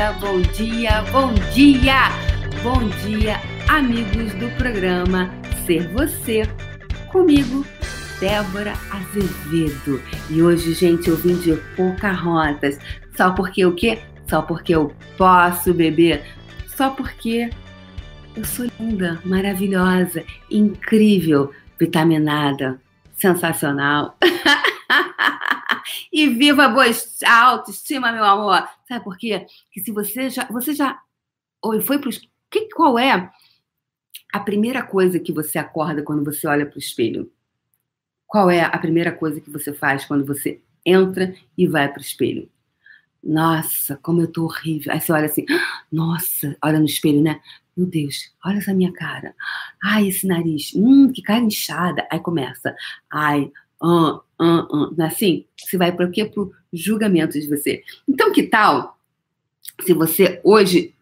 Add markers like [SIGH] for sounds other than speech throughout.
dia, bom dia, bom dia! Bom dia, amigos do programa Ser Você. Comigo, Débora Azevedo. E hoje, gente, eu vim de Pocahontas. Só porque o quê? Só porque eu posso beber. Só porque eu sou linda, maravilhosa, incrível, vitaminada, sensacional. [LAUGHS] e viva a autoestima, meu amor. Sabe por quê? Que se você já, você já ou foi para que qual é a primeira coisa que você acorda quando você olha para o espelho? Qual é a primeira coisa que você faz quando você entra e vai para o espelho? Nossa, como eu tô horrível. Aí você olha assim, nossa, olha no espelho, né? Meu Deus, olha essa minha cara. Ai, esse nariz. Hum, que cara inchada. Aí começa. Ai, ah, ah, ah. Assim? Você vai para o quê? Para o julgamento de você. Então, que tal se você hoje,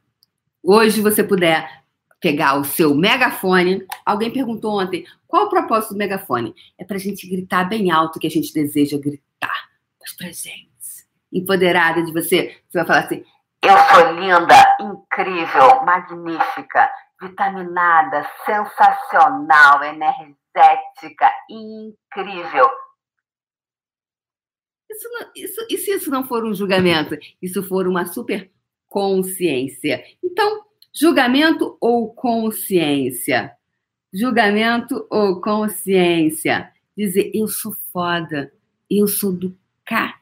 hoje você puder pegar o seu megafone. Alguém perguntou ontem, qual o propósito do megafone? É para a gente gritar bem alto que a gente deseja gritar. Mas pra gente empoderada de você, você vai falar assim: eu sou linda, incrível, magnífica, vitaminada, sensacional, energética, incrível. Isso, não, isso, e se isso não for um julgamento? Isso for uma super consciência. Então, julgamento ou consciência? Julgamento ou consciência? Dizer, eu sou foda, eu sou do K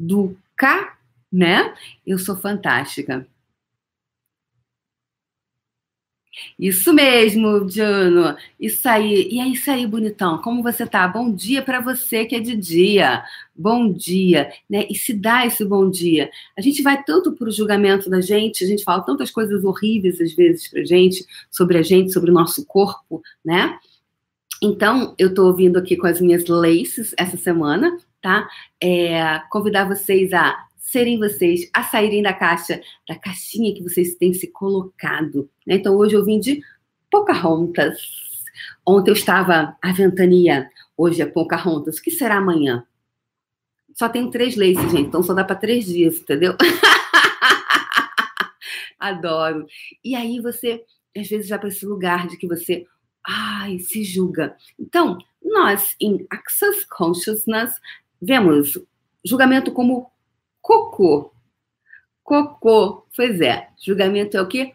do K, né? Eu sou fantástica. Isso mesmo, Juno. Isso aí. E é isso aí, bonitão. Como você tá? Bom dia para você que é de dia. Bom dia, né? E se dá esse bom dia. A gente vai tanto para o julgamento da gente, a gente fala tantas coisas horríveis às vezes pra gente, sobre a gente, sobre o nosso corpo, né? Então, eu tô ouvindo aqui com as minhas laces essa semana, tá? É, convidar vocês a serem vocês, a saírem da caixa, da caixinha que vocês têm se colocado. Né? Então, hoje eu vim de Pocahontas. Ontem eu estava a Ventania, hoje é Pocahontas. O que será amanhã? Só tem três laces, gente, então só dá para três dias, entendeu? [LAUGHS] Adoro. E aí você, às vezes, vai para esse lugar de que você, ai, se julga. Então, nós, em Access Consciousness, Vemos julgamento como cocô. Cocô. Pois é, julgamento é o quê?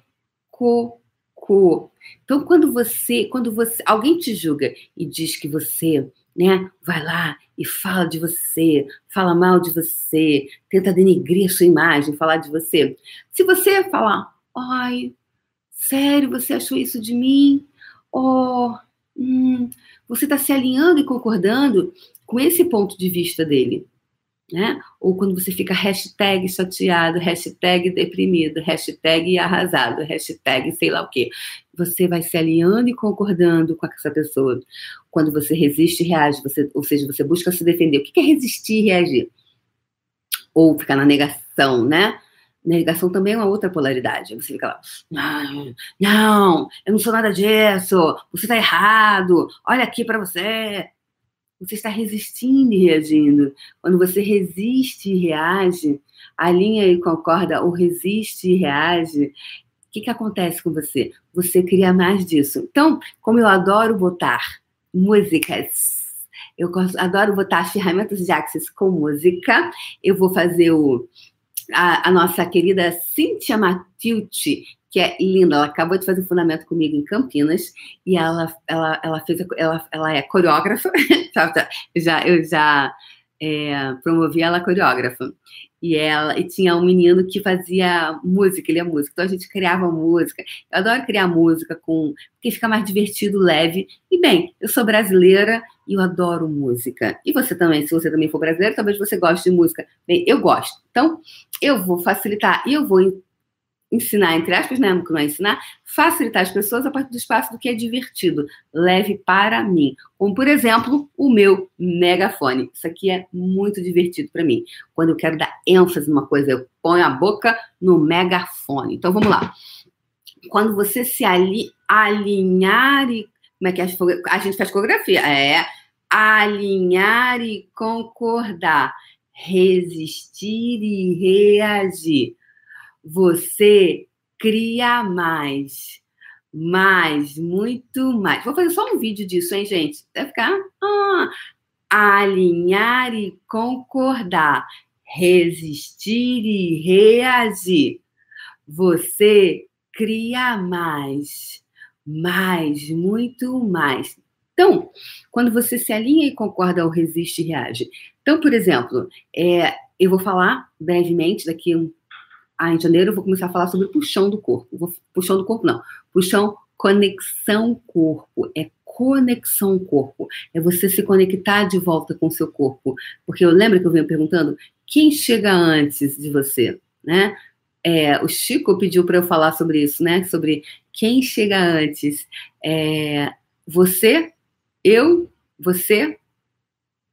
Cocô. Então, quando você, quando você, alguém te julga e diz que você, né, vai lá e fala de você, fala mal de você, tenta denegrir a sua imagem, falar de você. Se você falar, ai, sério, você achou isso de mim? Oh, hum, você está se alinhando e concordando com esse ponto de vista dele. Né? Ou quando você fica hashtag chateado, hashtag deprimido, hashtag arrasado, hashtag sei lá o quê. Você vai se alinhando e concordando com essa pessoa. Quando você resiste e reage, você, ou seja, você busca se defender. O que é resistir e reagir? Ou ficar na negação, né? Negação também é uma outra polaridade. Você fica lá, não, não, eu não sou nada disso, você está errado, olha aqui para você. Você está resistindo e reagindo. Quando você resiste e reage, alinha e concorda, ou resiste e reage, o que, que acontece com você? Você cria mais disso. Então, como eu adoro botar músicas, eu adoro botar ferramentas de Axis com música, eu vou fazer o, a, a nossa querida Cíntia Matilde, que é linda. Ela acabou de fazer fundamento comigo em Campinas e ela, ela, ela fez, ela, ela é coreógrafa. [LAUGHS] já, eu já é, promovi ela coreógrafa. E ela e tinha um menino que fazia música, ele é músico. Então a gente criava música. Eu adoro criar música com porque fica mais divertido, leve. E bem, eu sou brasileira e eu adoro música. E você também, se você também for brasileiro, talvez você goste de música. Bem, eu gosto. Então, eu vou facilitar e eu vou ensinar, entre aspas, né? Não é ensinar, facilitar as pessoas a partir do espaço do que é divertido, leve para mim. Como, por exemplo, o meu megafone. Isso aqui é muito divertido para mim. Quando eu quero dar ênfase numa coisa, eu ponho a boca no megafone. Então, vamos lá. Quando você se ali, alinhar e. Como é que é? A gente faz coreografia. É. Alinhar e concordar. Resistir e reagir você cria mais. Mais, muito mais. Vou fazer só um vídeo disso, hein, gente? Vai ficar. Ah, alinhar e concordar, resistir e reagir. Você cria mais, mais, muito mais. Então, quando você se alinha e concorda ou resiste e reage. Então, por exemplo, é, eu vou falar brevemente daqui ah, em janeiro eu vou começar a falar sobre puxão do corpo. Puxão do corpo não. Puxão conexão corpo. É conexão corpo. É você se conectar de volta com o seu corpo. Porque eu lembro que eu venho perguntando quem chega antes de você, né? É, o Chico pediu para eu falar sobre isso, né? Sobre quem chega antes. É, você, eu, você.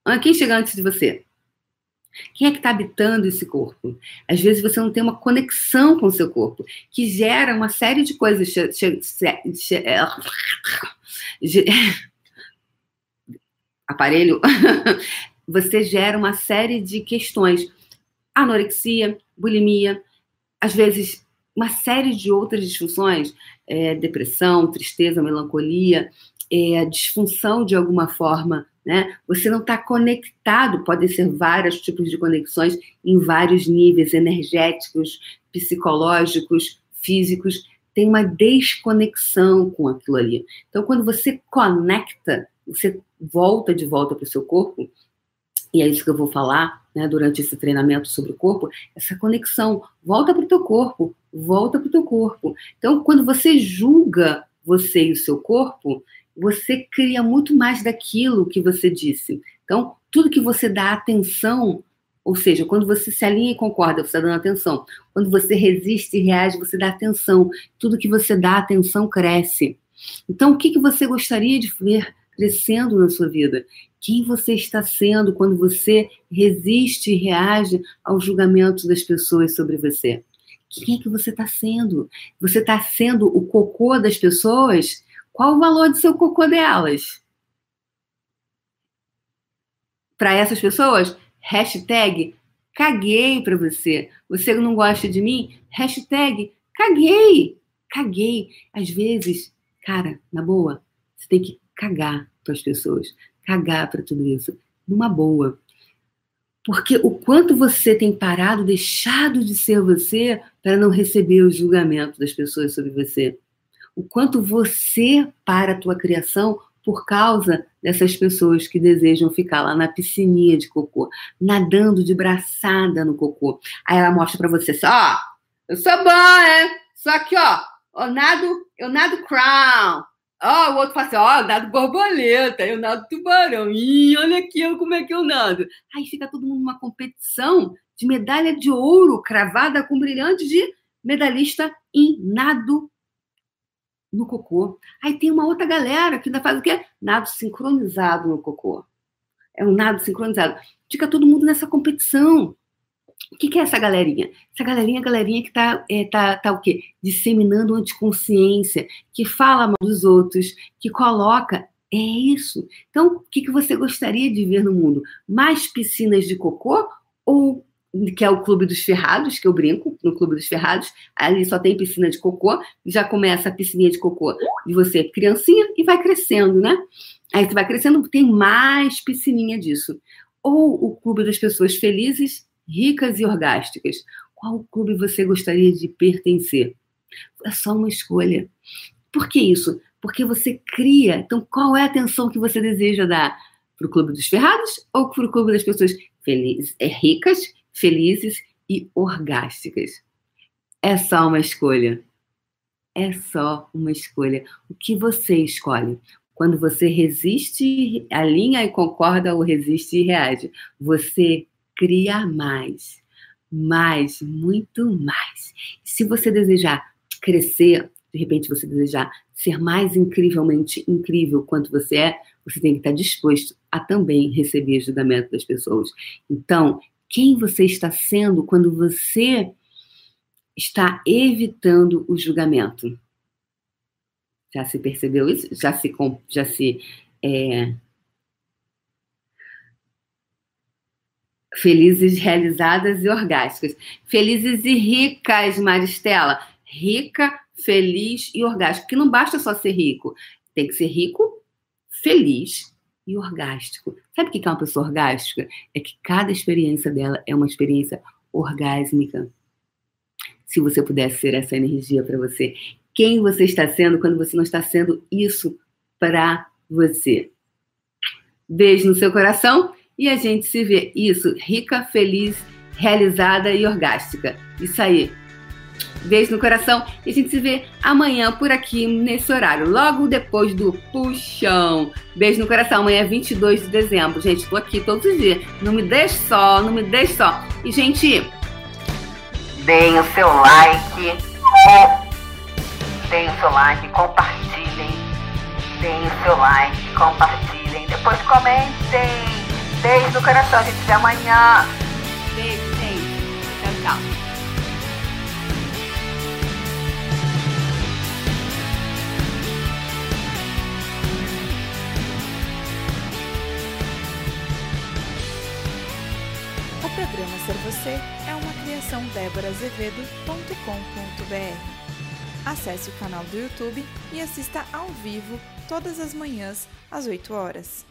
Ah, quem chega antes de você? Quem é que está habitando esse corpo? Às vezes você não tem uma conexão com o seu corpo, que gera uma série de coisas. É, aparelho. [LAUGHS] você gera uma série de questões. Anorexia, bulimia, às vezes uma série de outras disfunções, é, depressão, tristeza, melancolia, é, disfunção de alguma forma né? Você não está conectado, podem ser vários tipos de conexões em vários níveis energéticos, psicológicos, físicos. Tem uma desconexão com aquilo ali. Então, quando você conecta, você volta de volta para o seu corpo, e é isso que eu vou falar né, durante esse treinamento sobre o corpo, essa conexão. Volta para o teu corpo, volta para o teu corpo. Então, quando você julga você e o seu corpo, você cria muito mais daquilo que você disse. Então, tudo que você dá atenção, ou seja, quando você se alinha e concorda, você está dando atenção. Quando você resiste e reage, você dá atenção. Tudo que você dá atenção cresce. Então, o que, que você gostaria de ver crescendo na sua vida? Quem você está sendo quando você resiste e reage ao julgamento das pessoas sobre você? Quem é que você está sendo? Você está sendo o cocô das pessoas? Qual o valor do seu cocô delas? Para essas pessoas, hashtag caguei para você. Você não gosta de mim? Hashtag caguei. Caguei. Às vezes, cara, na boa, você tem que cagar para as pessoas. Cagar para tudo isso. Numa boa. Porque o quanto você tem parado, deixado de ser você para não receber o julgamento das pessoas sobre você o quanto você para a tua criação por causa dessas pessoas que desejam ficar lá na piscininha de cocô, nadando de braçada no cocô. Aí ela mostra para você assim, ó, eu sou boa, é? Só que, ó, eu nado, eu nado crown. Ó, o outro fala assim, ó, eu nado borboleta, eu nado tubarão. Ih, olha aqui eu, como é que eu nado. Aí fica todo mundo numa competição de medalha de ouro cravada com brilhante de medalhista em nado no cocô. Aí tem uma outra galera que ainda faz o quê? Nado sincronizado no cocô. É um nado sincronizado. Fica todo mundo nessa competição. O que, que é essa galerinha? Essa galerinha é a galerinha que está é, tá, tá o quê? Disseminando anticonsciência, que fala mal dos outros, que coloca. É isso. Então, o que, que você gostaria de ver no mundo? Mais piscinas de cocô ou que é o Clube dos Ferrados, que eu brinco no Clube dos Ferrados. Ali só tem piscina de cocô, já começa a piscininha de cocô de você, criancinha, e vai crescendo, né? Aí você vai crescendo, tem mais piscininha disso. Ou o Clube das Pessoas Felizes, Ricas e Orgásticas. Qual clube você gostaria de pertencer? É só uma escolha. Por que isso? Porque você cria. Então, qual é a atenção que você deseja dar? Para o Clube dos Ferrados ou para o Clube das Pessoas Felizes, é, Ricas felizes e orgásticas. É só uma escolha. É só uma escolha. O que você escolhe? Quando você resiste, alinha e concorda ou resiste e reage, você cria mais. Mais, muito mais. Se você desejar crescer, de repente você desejar ser mais incrivelmente incrível quanto você é, você tem que estar disposto a também receber julgamento das pessoas. Então, quem você está sendo quando você está evitando o julgamento. Já se percebeu isso? Já se, já se é... Felizes, realizadas e orgásticas. Felizes e ricas, Maristela. Rica, feliz e orgástica. Porque não basta só ser rico. Tem que ser rico, feliz e orgástico. Sabe o que é uma pessoa orgástica? É que cada experiência dela é uma experiência orgásmica. Se você pudesse ser essa energia para você, quem você está sendo quando você não está sendo isso para você? Beijo no seu coração e a gente se vê. Isso, rica, feliz, realizada e orgástica. Isso aí. Beijo no coração e a gente se vê amanhã por aqui nesse horário, logo depois do puxão. Beijo no coração. Amanhã é 22 de dezembro. Gente, tô aqui todos os dias. Não me deixe só, não me deixe só. E, gente, deem o seu like. Deem o seu like, compartilhem. Deem o seu like, compartilhem. Depois comentem. Beijo no coração, a gente se vê amanhã. Beijo, gente. Tchau, tchau. Ser Você é uma criação déborazevedo.com.br. Acesse o canal do YouTube e assista ao vivo todas as manhãs às 8 horas.